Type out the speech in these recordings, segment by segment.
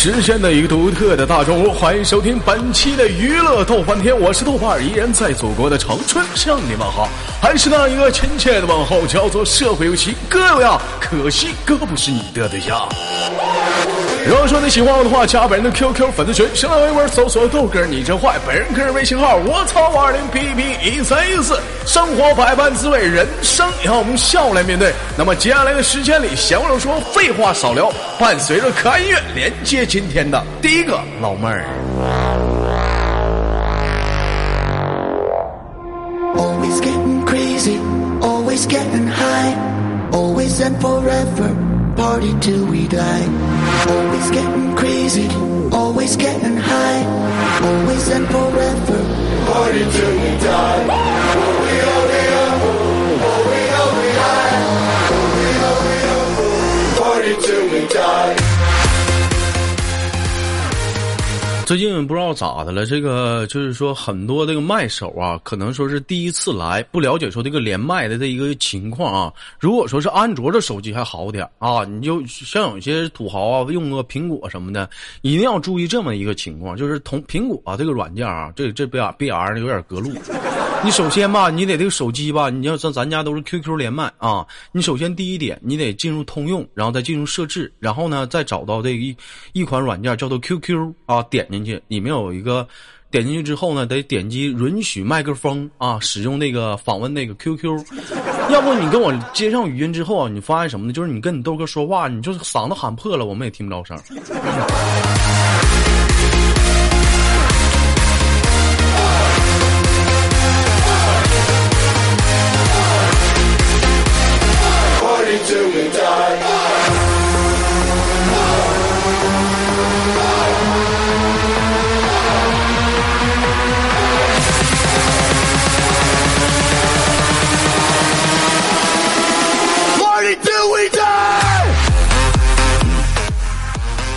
来自北京时间的一个独特的大中午，欢迎收听本期的娱乐逗翻天，我是豆瓣儿，依然在祖国的长春向你们好，还是那一个亲切的问候，叫做社会有情哥有样，可惜哥不是你的对象。如果说你喜欢我的话，加本人的 QQ 粉丝群，新浪微博搜索豆哥你真坏，本人个人微信号我操五二零 P P 一三一四，生活百般滋味，人生要我们笑来面对。那么接下来的时间里，闲话少说，废话少聊，伴随着可爱音乐，连接今天的第一个老妹儿。Always getting crazy, always getting high, always and forever, party till we die. Always getting crazy, always getting high, always and forever, party till we die. 最近不知道咋的了，这个就是说很多这个麦手啊，可能说是第一次来，不了解说这个连麦的这一个情况啊。如果说是安卓的手机还好点啊，你就像有些土豪啊，用个苹果什么的，一定要注意这么一个情况，就是同苹果、啊、这个软件啊，这这 B R B R 有点隔路。你首先吧，你得这个手机吧，你要像咱家都是 QQ 连麦啊，你首先第一点，你得进入通用，然后再进入设置，然后呢再找到这一一款软件叫做 QQ 啊，点进去，里面有一个点进去之后呢，得点击允许麦克风啊，使用那个访问那个 QQ，要不你跟我接上语音之后啊，你发现什么呢？就是你跟你豆哥说话，你就是嗓子喊破了，我们也听不着声。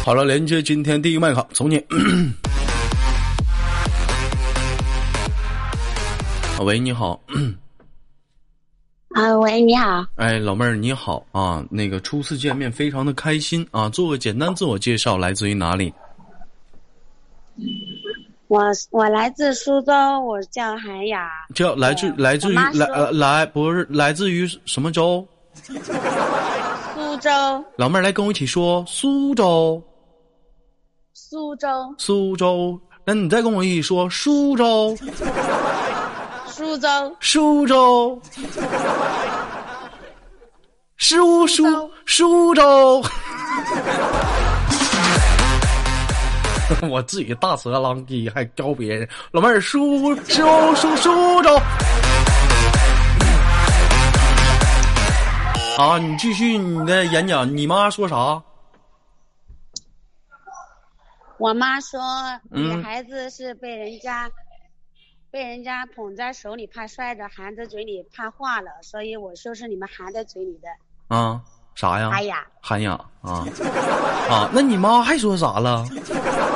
好了，连接今天第一麦卡，从你。喂，你好。啊，喂，你好，哎，老妹儿你好啊，那个初次见面非常的开心啊，做个简单自我介绍，来自于哪里？我我来自苏州，我叫韩雅，叫来自来自于来呃来不是来自于什么州？苏州，老妹儿来跟我一起说苏州，苏州，苏州。那你再跟我一起说苏州，苏州，苏州，苏苏州苏州。我自己大舌狼藉，还教别人。老妹儿，苏州苏苏州。啊，你继续你的演讲。你妈说啥？我妈说嗯女孩子是被人家、被人家捧在手里怕摔着，含在嘴里怕化了，所以我说是你们含在嘴里的。啊，啥呀？韩雅，涵养啊啊！那你妈还说啥了？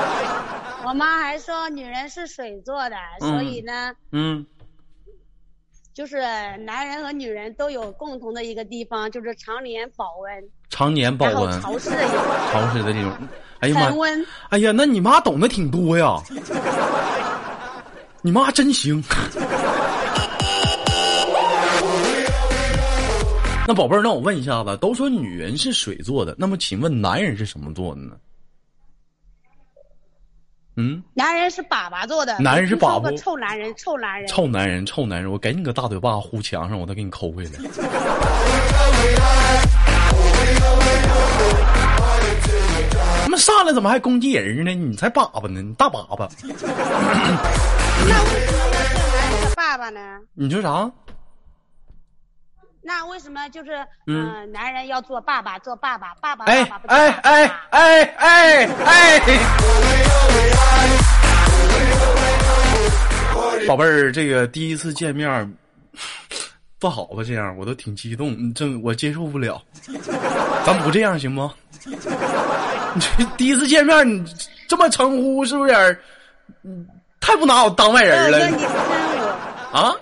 我妈还说女人是水做的，所以呢，嗯就是男人和女人都有共同的一个地方，就是常年保温，常年保温、潮湿的一个潮湿的地方。哎呀妈恒！温。哎呀，那你妈懂得挺多呀。你妈真行。那宝贝儿，那我问一下子，都说女人是水做的，那么请问男人是什么做的呢？嗯，男人是粑粑做的，男人是粑粑过臭男人，臭男人。臭男人，臭男人，我给你个大嘴巴呼墙上，我再给你抠回来。他妈上来怎么还攻击人呢？你才粑粑呢，你大粑粑。那为什么要叫男人的爸爸呢？你说啥？那为什么就是嗯嗯、男人要做爸爸，做爸爸，爸爸哎爸爸不哎爸爸哎哎哎哎！宝贝儿，这个第一次见面儿不好吧？这样我都挺激动，这我接受不了。咱不这样行吗？第一次见面，你这么称呼是不是有点嗯太不拿我当外人了你看我，啊？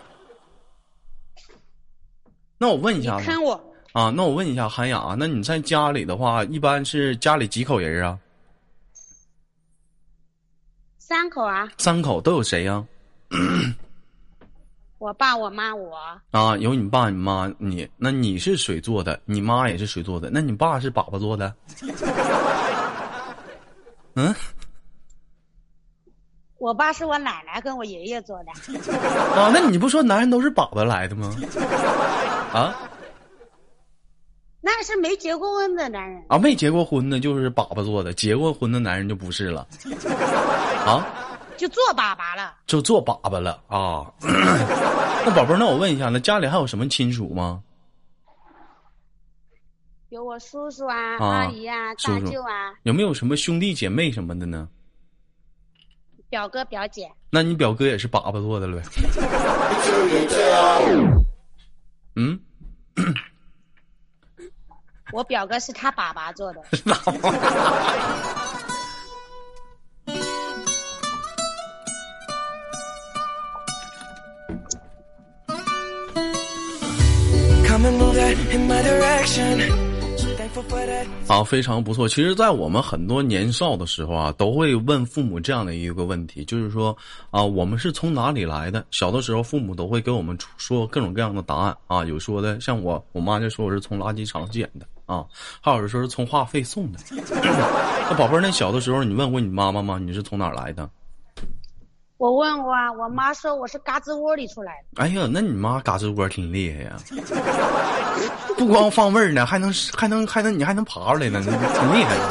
那我问一下子坑我，啊，那我问一下韩雅，那你在家里的话，一般是家里几口人啊？三口啊，三口都有谁呀、我爸、我妈、我。啊？有你爸、你妈、你。那你是水做的，你妈也是水做的，那你爸是粑粑做的？嗯，我爸是我奶奶跟我爷爷做的，啊，那你不说男人都是粑粑来的吗？啊那是没结过婚的男人。啊，没结过婚的就是粑粑做的，结过婚的男人就不是了。啊，就做粑粑了。就做粑粑了啊。那宝贝儿，那我问一下，那家里还有什么亲属吗？有我叔叔啊、啊阿姨啊、叔叔大舅啊、有没有什么兄弟姐妹什么的呢？表哥表姐。那你表哥也是粑粑做的了呗？嗯，我表哥是他爸爸做的。Come and move that in my direction. 啊，非常不错。其实，在我们很多年少的时候啊，都会问父母这样的一个问题，就是说啊，我们是从哪里来的？小的时候，父母都会给我们出说各种各样的答案啊，有说的，像我，我妈就说我是从垃圾场捡的啊，还有说是从话费送的。那宝贝儿，那小的时候你问过你妈妈吗？你是从哪儿来的？我问过啊，我妈说我是嘎吱窝里出来的。哎呀，那你妈嘎吱窝挺厉害呀，不光放味儿呢，还能还能还能你还能爬出来呢，你挺厉害的。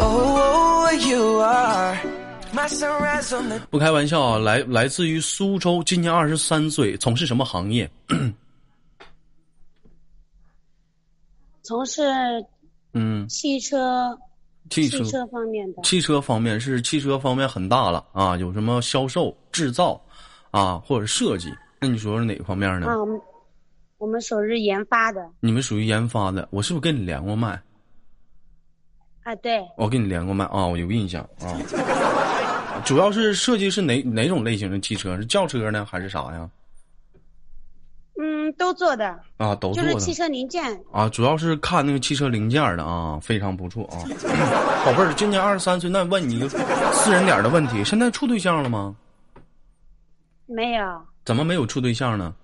Oh, 不开玩笑啊，来来自于苏州，今年二十三岁，从事什么行业？从事嗯，汽车汽车汽车方面的。汽车方面是汽车方面很大了啊，有什么销售、制造啊，或者设计？那你说是哪个方面呢？啊，我们我们属于研发的你们属于研发的，我是不是跟你连过麦？啊，对，我跟你连过麦啊，我有印象啊。主要是设计是哪哪种类型的汽车？是轿车呢，还是啥呀？嗯，都做的，啊，都做的。就是汽车零件。啊，主要是看那个汽车零件的啊，非常不错啊。宝贝儿，今年二十三岁，那问你一个私人点儿的问题，现在处对象了吗？没有，怎么没有处对象呢？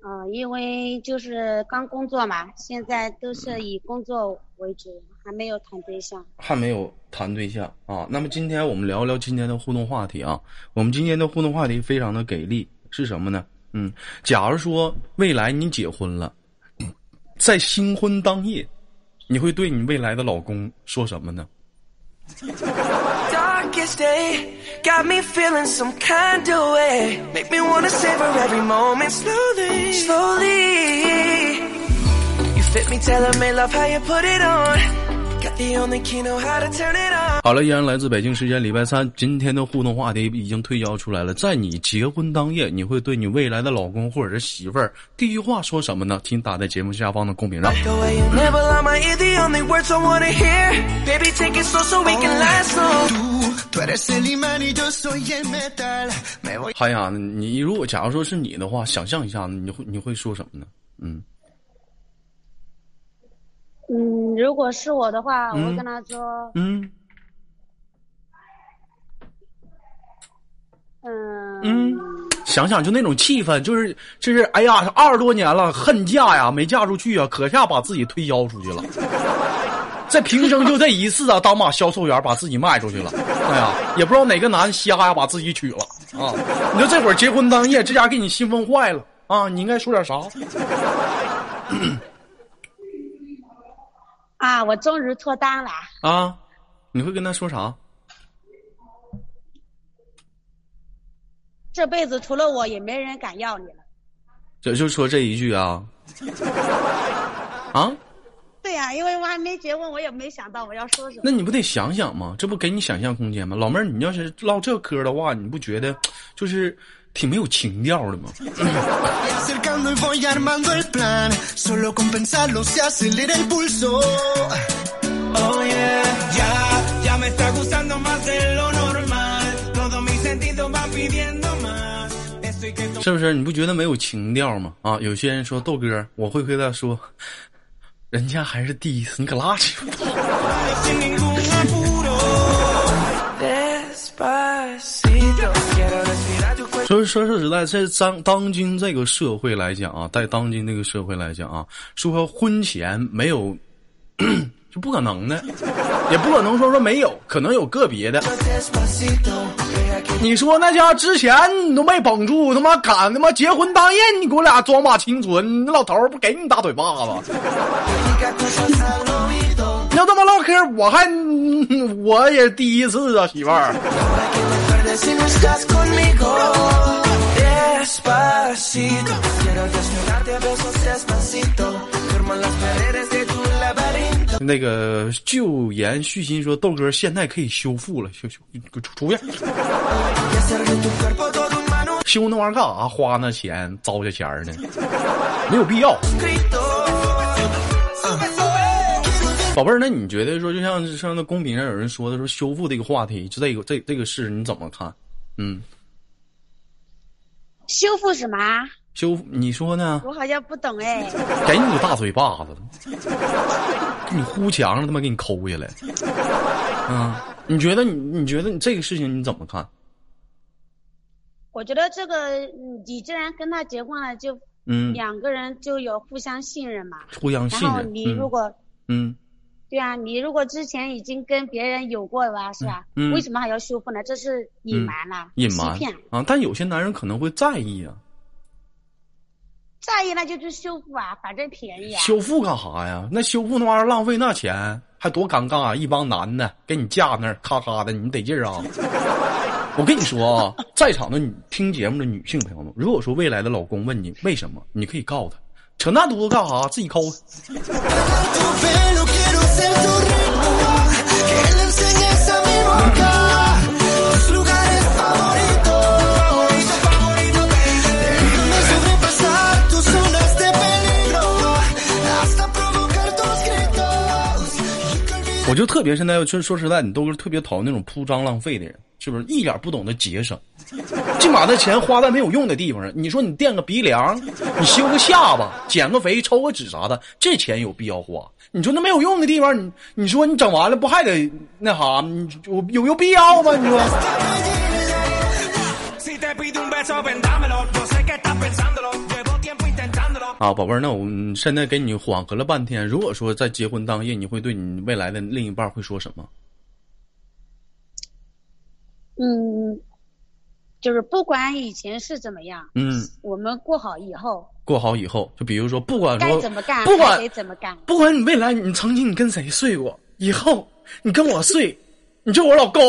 啊，因为就是刚工作嘛，现在都是以工作为主，还没有谈对象。还没有谈对象啊。那么今天我们聊聊今天的互动话题啊。我们今天的互动话题非常的给力，是什么呢？嗯，假如说未来你结婚了，在新婚当夜，你会对你未来的老公说什么呢？好了，依然来自北京时间礼拜三，今天的互动话题已经推销出来了。在你结婚当夜，你会对你未来的老公或者是媳妇儿第一句话说什么呢？请打在节目下方的公屏上。嗨呀，你如果假如说是你的话，想象一下，你会你会说什么呢？嗯，嗯，如果是我的话，我嗯会跟他说，嗯嗯嗯想想就那种气氛，就是就是，哎呀，二十多年了，恨嫁呀，没嫁出去啊，可下把自己推销出去了。这平生就这一次啊，当把销售员把自己卖出去了。哎呀，也不知道哪个男瞎呀把自己娶了啊！你说这会儿结婚当夜，这家给你兴奋坏了啊！你应该说点啥？啊，我终于脱单了。啊？你会跟他说啥？这辈子除了我，也没人敢要你了。就就说这一句啊？啊？对呀、因为我还没结婚，我也没想到我要说什么。那你不得想想吗？这不给你想象空间吗？老妹儿，你要是唠这嗑的话，你不觉得就是挺没有情调的嘛。是不是？你不觉得没有情调吗？啊有些人说豆哥我会回答说 人家还是第一次你可拉去吧。Respirar tu cuerpo. 说说实在，在当当今这个社会来讲啊，在当今这个社会来讲啊，说婚前没有 是不可能的，也不可能说说没有，可能有个别的。你说那家之前你都没绷住，他妈敢他妈结婚当夜，你给我俩装把清纯，那老头不给你大嘴巴子？要这么唠嗑，我还我也第一次啊，媳妇儿。Para que te acuerdes si no estás conmigo. Despacito, quiero desnudarte a besos despacito. Firmo las paredes de tu laberinto. 那个旧言续新说，豆哥现在可以修复了，修修，你给我出出去。修那玩意儿干啥？花那钱糟践钱儿呢？没有必要。宝贝儿，那你觉得说，就像像那公屏上有人说的说修复这个话题，就这个这这个事你怎么看？嗯，修复什么啊？修复你说呢？我好像不懂哎。给你个大嘴巴子，给你呼墙上他妈给你抠下来。嗯，你觉得你你觉得你这个事情你怎么看？我觉得这个，嗯你既然跟他结婚了，就嗯，两个人就有互相信任嘛。互相信然后任。你如果、嗯对啊，你如果之前已经跟别人有过了，是吧？嗯为什么还要修复呢？这是隐瞒了，隐瞒。啊，但有些男人可能会在意啊，在意那就去修复啊，反正便宜啊。修复干啥呀？那修复那玩意儿浪费那钱，还多尴尬啊！一帮男的给你架那儿，咔咔的，你得劲儿啊！我跟你说啊，在场的女听节目的女性朋友们，如果说未来的老公问你为什么，你可以告诉他，扯那犊子干啥？自己抠。我就特别现在，说说实在，你都是特别讨厌那种铺张浪费的人，是不是？一点不懂得节省。净把那钱花在没有用的地方上。你说你垫个鼻梁，你修个下巴，减个肥，抽个脂啥的，这钱有必要花？你说那没有用的地方，你你说你整完了不还得那啥？你有有有必要吗？你说.啊，宝贝儿，那我们现在给你缓和了半天。如果说在结婚当夜，你会对你未来的另一半会说什么？嗯，就是不管以前是怎么样，嗯，我们过好以后过好以后，就比如说，不管说该怎么干不管谁怎么干。不管你未来你曾经你跟谁睡过，以后你跟我睡，你就我老公。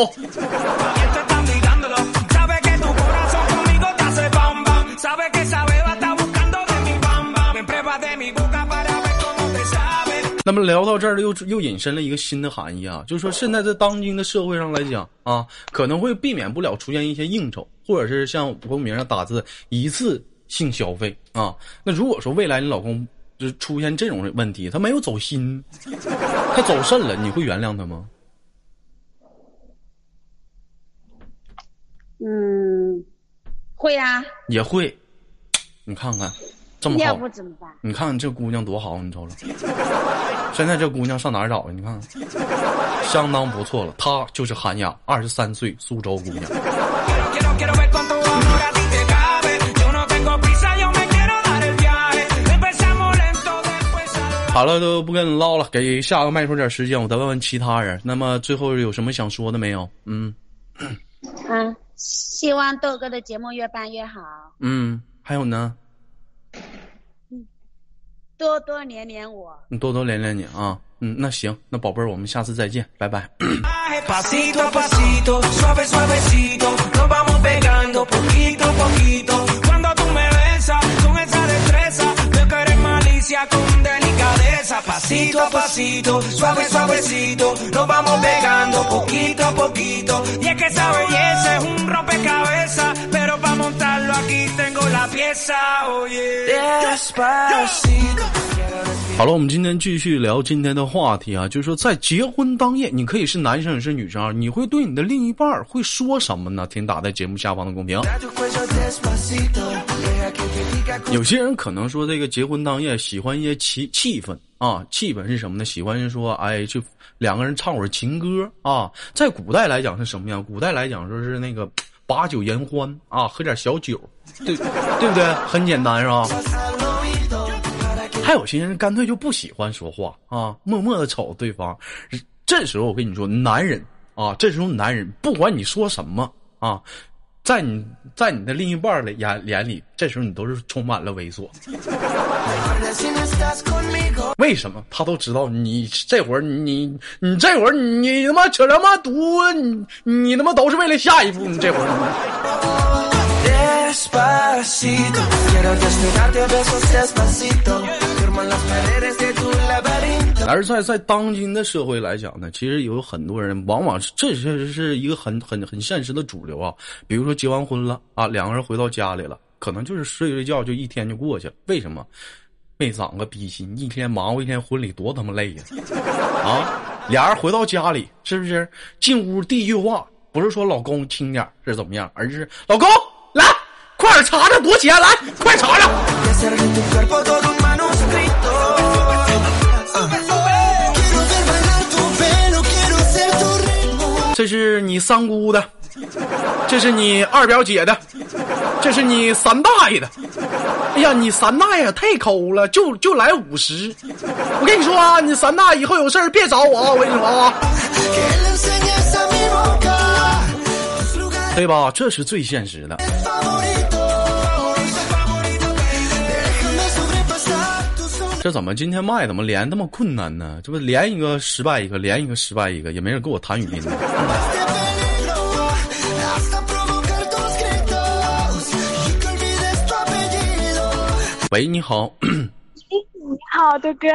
那么聊到这儿，又又引申了一个新的含义啊，就是说现在在当今的社会上来讲啊，可能会避免不了出现一些应酬，或者是像公屏上打字一次性消费啊。那如果说未来你老公就出现这种问题，他没有走心，他走肾了，你会原谅他吗？嗯，会啊，也会。你看看，这么要好，不怎么办？你看看这姑娘多好，你瞅瞅。现在这姑娘上哪儿找去？你看看，相当不错了。她就是韩雅，二十三岁，苏州姑娘。好了，都不跟你唠了，给下个麦说点时间，我再问问其他人。那么最后有什么想说的没有？嗯嗯，希望豆哥的节目越办越好，嗯，还有呢，多多连连我。你多多连连你啊。嗯，那行，那宝贝儿，我们下次再见，拜拜。好了，我们今天继续聊今天的话题啊，就是说在结婚当夜，你可以是男生也是女生啊，你会对你的另一半会说什么呢？请打在节目下方的公屏。有些人可能说这个结婚当夜喜欢一些气气氛啊，气氛是什么呢？喜欢说哎，就两个人唱会儿情歌啊。在古代来讲是什么样？古代来讲说是那个把酒言欢啊，喝点小酒，对对不对？很简单是吧？还有些人干脆就不喜欢说话啊，默默的瞅对方。这时候我跟你说，男人啊，这时候男人不管你说什么啊，在你在你的另一半的眼眼里，这时候你都是充满了猥琐。为什么？他都知道你这会儿你你这会儿你他妈扯他妈犊，你你他妈都是为了下一步，你这会儿。而在在当今的社会来讲呢，其实有很多人往往是这确实是一个很很很现实的主流啊。比如说结完婚了啊，两个人回到家里了，可能就是睡睡觉就一天就过去了。为什么？没长个逼心，一天忙活一天婚礼多他妈累呀！啊，俩人回到家里是不是进屋第一句话不是说老公轻点是怎么样，而是老公来快点查查多少钱，来快查查。这是你三姑的，这是你二表姐的，这是你三大爷的。哎呀，你三大爷太抠了，就就来五十。我跟你说啊，你三大以后有事儿别找我啊，我跟你说啊，对吧？这是最现实的。这怎么今天麦怎么连那么困难呢？这不连一个失败一个，连一个失败一个，也没人跟我谈语音呢。喂，你好，你好，豆哥，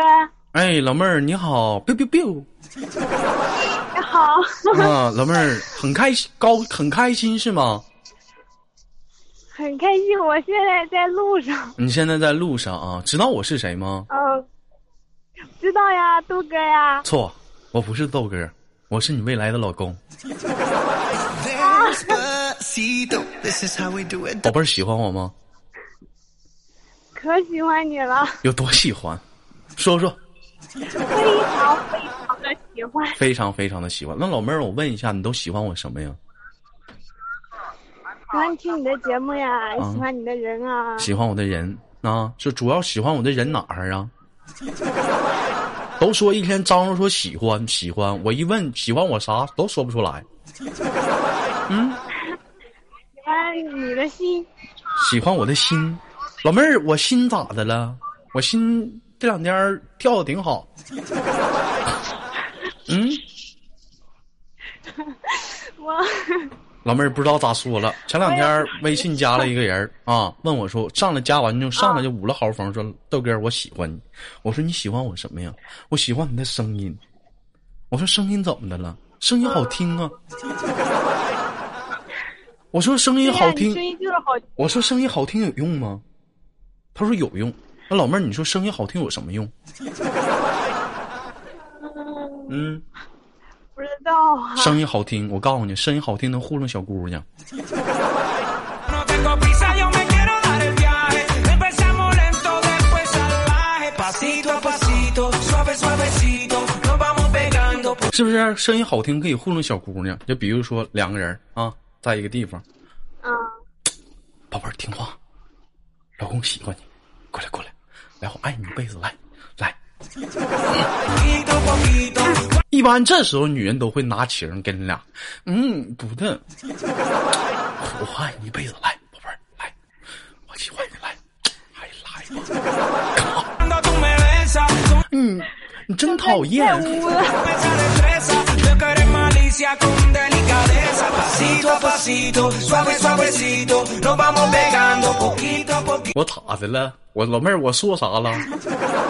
哎，老妹儿你好，biu biu biu 你好，啊，老妹儿很开心，高很开心是吗？很开心，我现在在路上。你现在在路上啊？知道我是谁吗？嗯，知道呀，豆哥呀。错，我不是豆哥，我是你未来的老公。宝贝儿喜欢我吗？可喜欢你了，有多喜欢？说说。非常非常的喜欢。非常非常的喜欢。那老妹儿，我问一下，你都喜欢我什么呀？喜欢听你的节目呀，喜欢你的人啊。喜欢我的人啊，就主要喜欢我的人哪儿啊？都说一天张罗说喜欢喜欢，我一问喜欢我啥都说不出来。嗯 喜欢你的心，喜欢我的心，老妹儿，我心咋的了？我心这两天儿跳的挺好。嗯，我老妹儿不知道咋说了。前两天儿微信加了一个人儿啊，问我说上来加完就上来就捂了好风，说豆哥儿我喜欢你。我说你喜欢我什么呀？我喜欢你的声音。我说声音怎么的了？声音好听啊。我说声音好听声。音就是好听。我说声音好听有用吗？他说有用，那老妹儿，你说声音好听有什么用？嗯，不知道。声音好听，我告诉你，声音好听能糊弄小姑娘。是不是声音好听可以糊弄小姑娘？就比如说两个人啊，在一个地方。嗯，宝贝儿听话。老公喜欢你，过来过来，来我爱你一辈子，来来。一般这时候女人都会拿情跟你俩，嗯，不的，我爱你一辈子，来，宝贝儿，来，我喜欢你，来，哎，来。嗯，你真讨厌 我咋的了？我老妹儿，我说啥了？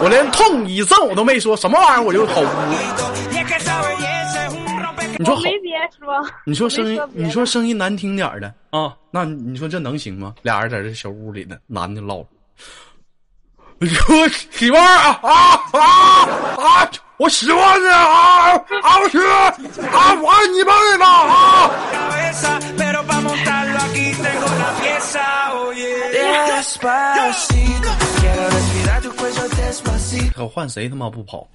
我连痛一阵我都没说，什么玩意儿我就好污。Y es que esa belleza es un rompe 你说好我没别说，你说声音你说声音难听点儿的啊，那你说这能行吗？俩人在这小屋里呢，男的唠。媳妇儿啊啊啊啊！我喜欢你啊啊我去啊我爱你妹妹吧啊。可换谁他妈不跑？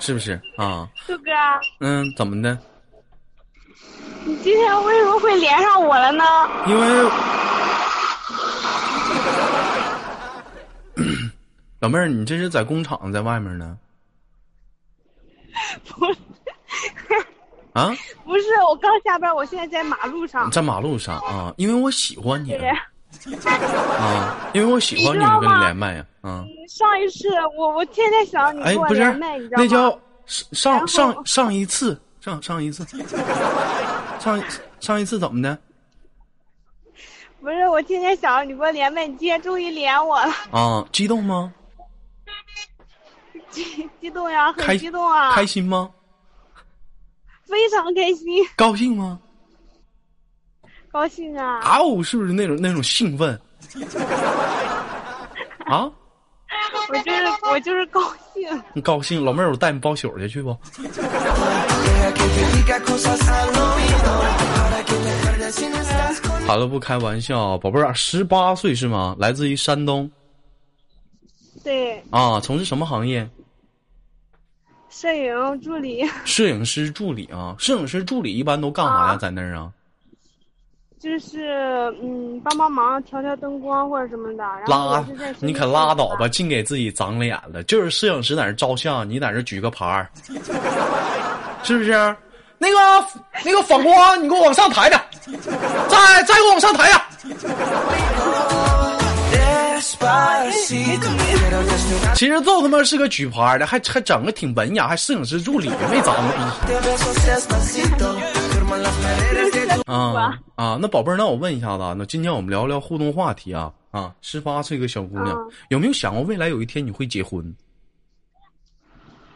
是不是？啊。哥哥嗯怎么的？你今天为什么会连上我了呢？因为 老妹儿你这是在工厂在外面呢？不是，啊，不是，我刚下班，我现在在马路上。在马路上啊，因为我喜欢你，啊，因为我喜欢你跟你连麦呀，啊，上一次我我天天想你哎，跟我不是连麦，你知道吗？那叫上然上上一次，上上一次，上上一次怎么的不是，我天天想你给我连麦，你今天终于连我了，啊？激动吗？激激动呀，开很激动啊，开心吗？非常开心，高兴吗？高兴啊！啊哦，是不是那种那种兴奋？啊，我就是我就是高兴。你高兴？老妹儿，我带你包宿去去不.好了，不开玩笑，宝贝儿，十八岁是吗？来自于山东对，啊，从事什么行业？摄影助理 摄影师助理啊，摄影师助理一般都干啥呀？啊在那儿啊？就是嗯，帮帮忙调调灯光或者什么的。然后拉你可拉倒吧，！净给自己长脸了。就是摄影师在那儿照相，你在那举个牌儿，是不是？那个那个反光，你给我往上抬点，再再给我往上抬点。其实就他妈是个举牌的，还还整个挺文雅，还摄影师助理，没长个逼。besos despacito. Firman las paredes de tu 啊啊，那宝贝儿，那我问一下子啊，那今天我们聊聊互动话题啊啊，十八岁一个小姑娘，嗯有没有想过未来有一天你会结婚？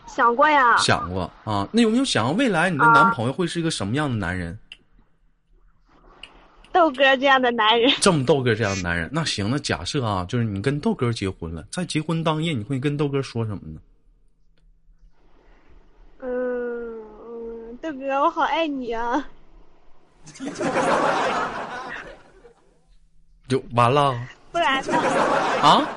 想过呀，想过啊，那有没有想过未来你的啊男朋友会是一个什么样的男人？豆哥这样的男人，这么豆哥这样的男人，那行，那假设啊，就是你跟豆哥结婚了，在结婚当夜，你会跟豆哥说什么呢？嗯嗯，豆哥，我好爱你啊！就完了不然呢？啊？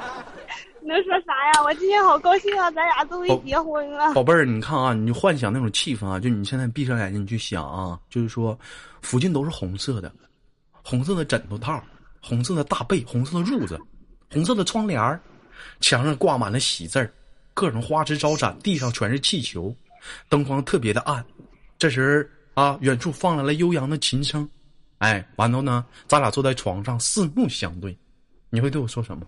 能说啥呀？我今天好高兴啊，咱俩终于哦结婚了。宝贝儿，你看啊，你就幻想那种气氛啊，就你现在闭上眼睛，你去想啊，就是说，附近都是红色的，红色的枕头套，红色的大被，红色的褥子，红色的窗帘儿墙上挂满了喜字儿，各种花枝招展，地上全是气球，灯光特别的暗。这时儿啊，远处放来了悠扬的琴声，哎，完了呢，咱俩坐在床上四目相对，你会对我说什么？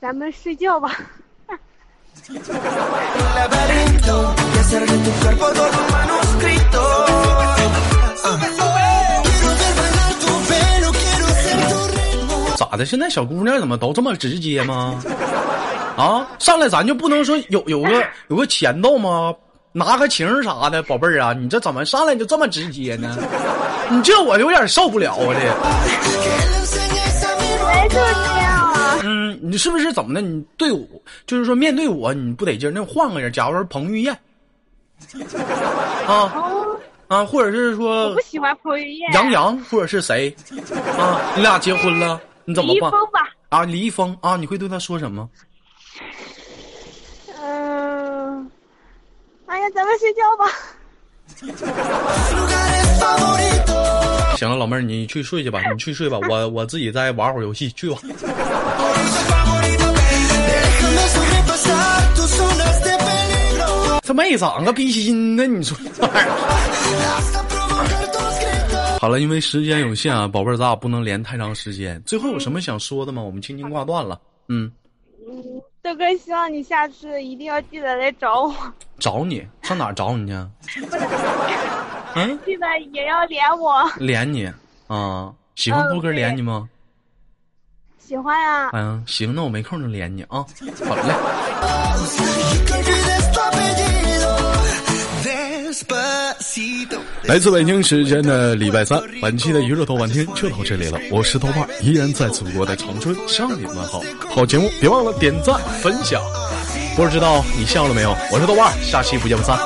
咱们睡觉吧。咋的？现在小姑娘怎么都这么直接吗？啊，上来咱就不能说有有个有个前奏吗？拿个情啥的，宝贝儿啊，你这怎么上来就这么直接呢？你这我有点受不了啊！这是这样啊。嗯，你是不是怎么的？你对我就是说面对我你不得劲儿，那换个人，假如说彭于晏，啊哦，啊，或者是我说不喜欢彭于晏。杨洋，或者是谁 啊？你俩结婚了，你怎么办李易峰吧。啊？李易峰啊，你会对他说什么？嗯，哎呀，咱们睡觉吧。行了，老妹儿，你去睡去吧，你去睡吧，我我自己再玩会儿游戏，去吧。他没长个逼心呢，你说这玩意儿。好了，因为时间有限啊，宝贝儿，咱俩不能连太长时间。最后有什么想说的吗？我们轻轻挂断了。嗯，嗯，豆哥，希望你下次一定要记得来找我，找你上哪儿找你去？嗯，记得也要连我。连你啊？喜欢豆哥连你吗？喜欢呀、嗯，行，那我没空就连你啊。好嘞。激动来自北京时间的礼拜三，本期的娱乐豆瓣天就到这里了。我是豆瓣，依然在祖国的长春向你们好。好节目别忘了点赞分享。不知道你笑了没有？我是豆瓣，下期不见不散。